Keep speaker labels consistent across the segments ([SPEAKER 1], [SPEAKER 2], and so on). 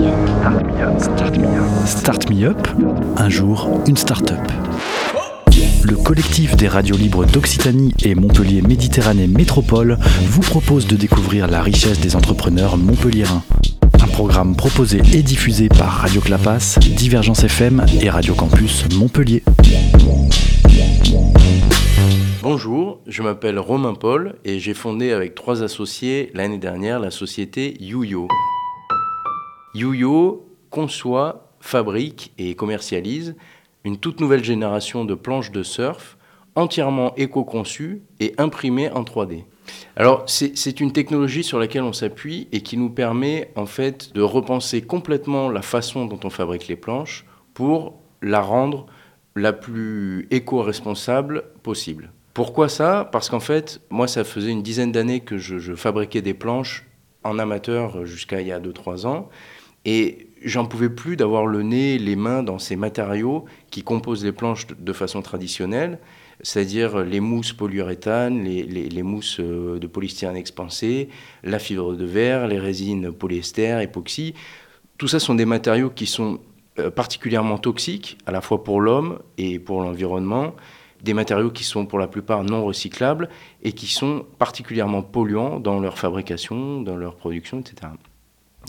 [SPEAKER 1] Start Me Up. Start Me Up. Un jour, une start-up. Le collectif des radios libres d'Occitanie et Montpellier Méditerranée Métropole vous propose de découvrir la richesse des entrepreneurs montpelliérains. Un programme proposé et diffusé par Radio Clapas, Divergence FM et Radio Campus Montpellier.
[SPEAKER 2] Bonjour, je m'appelle Romain Paul et j'ai fondé avec trois associés l'année dernière la société YuYo. YuYo conçoit, fabrique et commercialise une toute nouvelle génération de planches de surf entièrement éco-conçues et imprimées en 3D. Alors c'est une technologie sur laquelle on s'appuie et qui nous permet en fait de repenser complètement la façon dont on fabrique les planches pour la rendre la plus éco-responsable possible. Pourquoi ça? Parce qu'en fait, moi, ça faisait une dizaine d'années que je, je, fabriquais des planches en amateur jusqu'à il y a 2-3 ans. Et j'en pouvais plus d'avoir le nez, les mains dans ces matériaux qui composent les planches de façon traditionnelle, c'est-à-dire les mousses polyuréthane, les, les, mousses euh, de polystyrène expansé, la fibre de verre, les résines polyester, époxy. Tout ça sont des matériaux qui sont euh, particulièrement toxiques, à la fois pour l'homme et pour l'environnement, des matériaux qui sont pour la plupart non recyclables et qui sont particulièrement polluants dans leur fabrication, dans leur production, etc.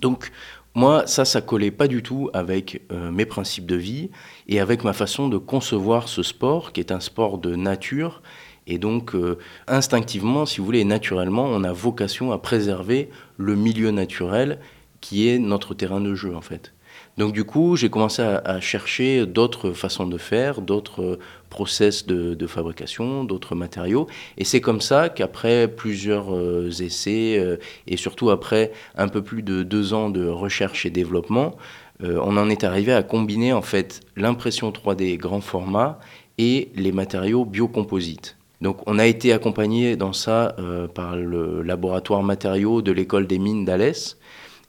[SPEAKER 2] Donc moi, ça, ça collait pas du tout avec euh, mes principes de vie et avec ma façon de concevoir ce sport, qui est un sport de nature. Et donc, euh, instinctivement, si vous voulez, naturellement, on a vocation à préserver le milieu naturel qui est notre terrain de jeu, en fait. Donc du coup, j'ai commencé à, chercher d'autres façons de faire, d'autres process de, fabrication, d'autres matériaux. Et c'est comme ça qu'après plusieurs euh, essais, euh, et surtout après un peu plus de deux ans de recherche et développement, euh, on en est arrivé à combiner en fait l'impression 3D grand format et les matériaux biocomposites. Donc on a été accompagné dans ça par le laboratoire matériaux de l'école des mines d'Alès,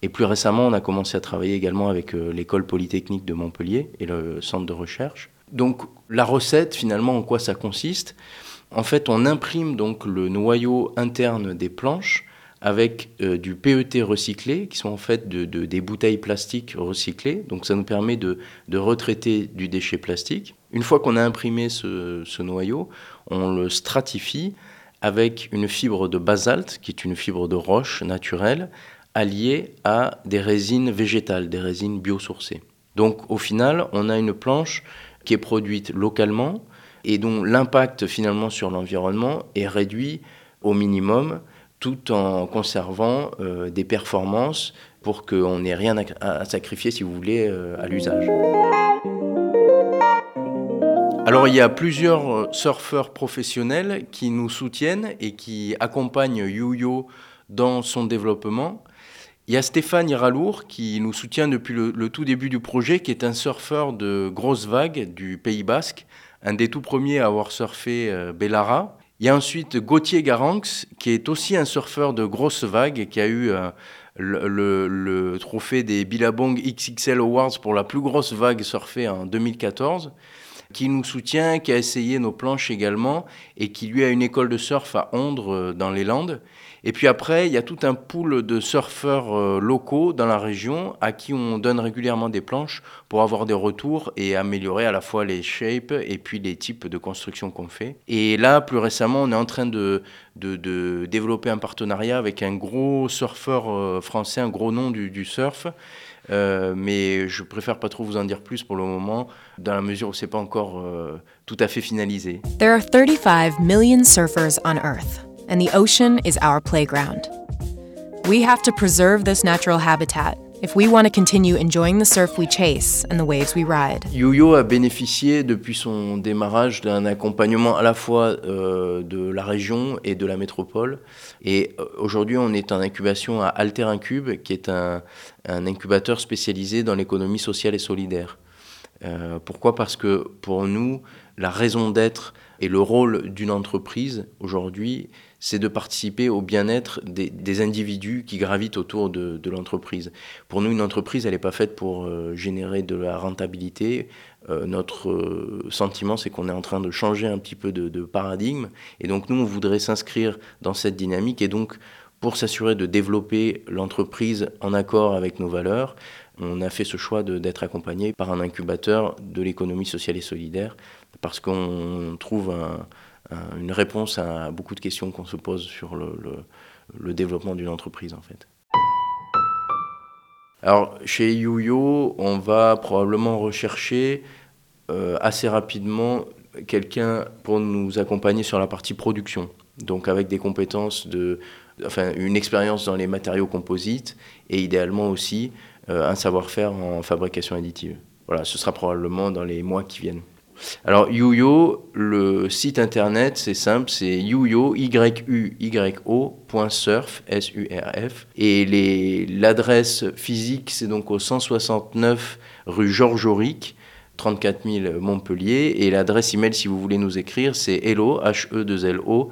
[SPEAKER 2] et plus récemment, on a commencé à travailler également avec euh, l'école polytechnique de Montpellier et le centre de recherche. Donc la recette, finalement, en quoi ça consiste? En fait, on imprime donc le noyau interne des planches avec euh, du PET recyclé, qui sont en fait de, des bouteilles plastiques recyclées. Donc ça nous permet de, retraiter du déchet plastique. Une fois qu'on a imprimé ce, noyau, on le stratifie avec une fibre de basalte, qui est une fibre de roche naturelle, alliés à des résines végétales, des résines biosourcées. Donc au final, on a une planche qui est produite localement et dont l'impact finalement sur l'environnement est réduit au minimum tout en conservant euh, des performances pour qu'on n'ait rien à, sacrifier, si vous voulez, euh, à l'usage. Alors il y a plusieurs surfeurs professionnels qui nous soutiennent et qui accompagnent YuYo dans son développement. Il y a Stéphane Iralour qui nous soutient depuis le, tout début du projet, qui est un surfeur de grosses vagues du Pays Basque, un des tout premiers à avoir surfé euh, Bellara. Il y a ensuite Gauthier Garanx, qui est aussi un surfeur de grosses vagues qui a eu euh, le, le, trophée des Billabong XXL Awards pour la plus grosse vague surfée en 2014 qui nous soutient, qui a essayé nos planches également, et qui lui a une école de surf à Ondre, euh, dans les Landes. Et puis après, il y a tout un pool de surfeurs euh, locaux dans la région à qui on donne régulièrement des planches pour avoir des retours et améliorer à la fois les shapes et puis les types de construction qu'on fait. Et là, plus récemment, on est en train de, développer un partenariat avec un gros surfeur euh, français, un gros nom du surf, euh, mais je préfère pas trop vous en dire plus pour le moment, dans la mesure où c'est pas encore euh, tout à fait finalisé.
[SPEAKER 3] There are 35 million surfers on Earth, and the ocean is our playground. We have to preserve this natural habitat if we want to continue enjoying the surf we chase and the waves we ride.
[SPEAKER 2] YoYo a bénéficié depuis son démarrage d'un accompagnement à la fois euh, de la région et de la métropole. Et euh, aujourd'hui, on est en incubation à Alter Incube, qui est un, un incubateur spécialisé dans l'économie sociale et solidaire. Euh, pourquoi? Parce que pour nous, la raison d'être et le rôle d'une entreprise aujourd'hui, c'est de participer au bien-être des, individus qui gravitent autour de, l'entreprise. Pour nous, une entreprise, elle n'est pas faite pour euh, générer de la rentabilité. Euh, notre euh, sentiment, c'est qu'on est en train de changer un petit peu de, de paradigme. Et donc, nous, on voudrait s'inscrire dans cette dynamique. Et donc, pour s'assurer de développer l'entreprise en accord avec nos valeurs, on a fait ce choix d'être accompagné par un incubateur de l'économie sociale et solidaire parce qu'on trouve une réponse à beaucoup de questions qu'on se pose sur le, développement d'une entreprise en fait. Alors chez YoYo, on va probablement rechercher euh, assez rapidement quelqu'un pour nous accompagner sur la partie production. Donc avec des compétences de, enfin une expérience dans les matériaux composites et idéalement aussi un savoir-faire en fabrication additive. Voilà, ce sera probablement dans les mois qui viennent. Alors Yuyo, le site internet, c'est simple, c'est yuyo, y u y .surf, s u r f et l'adresse physique, c'est donc au 169 rue Georges Auric, 34 000 Montpellier et l'adresse email si vous voulez nous écrire, c'est hello h e 2 l o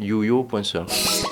[SPEAKER 2] yuyo.surf.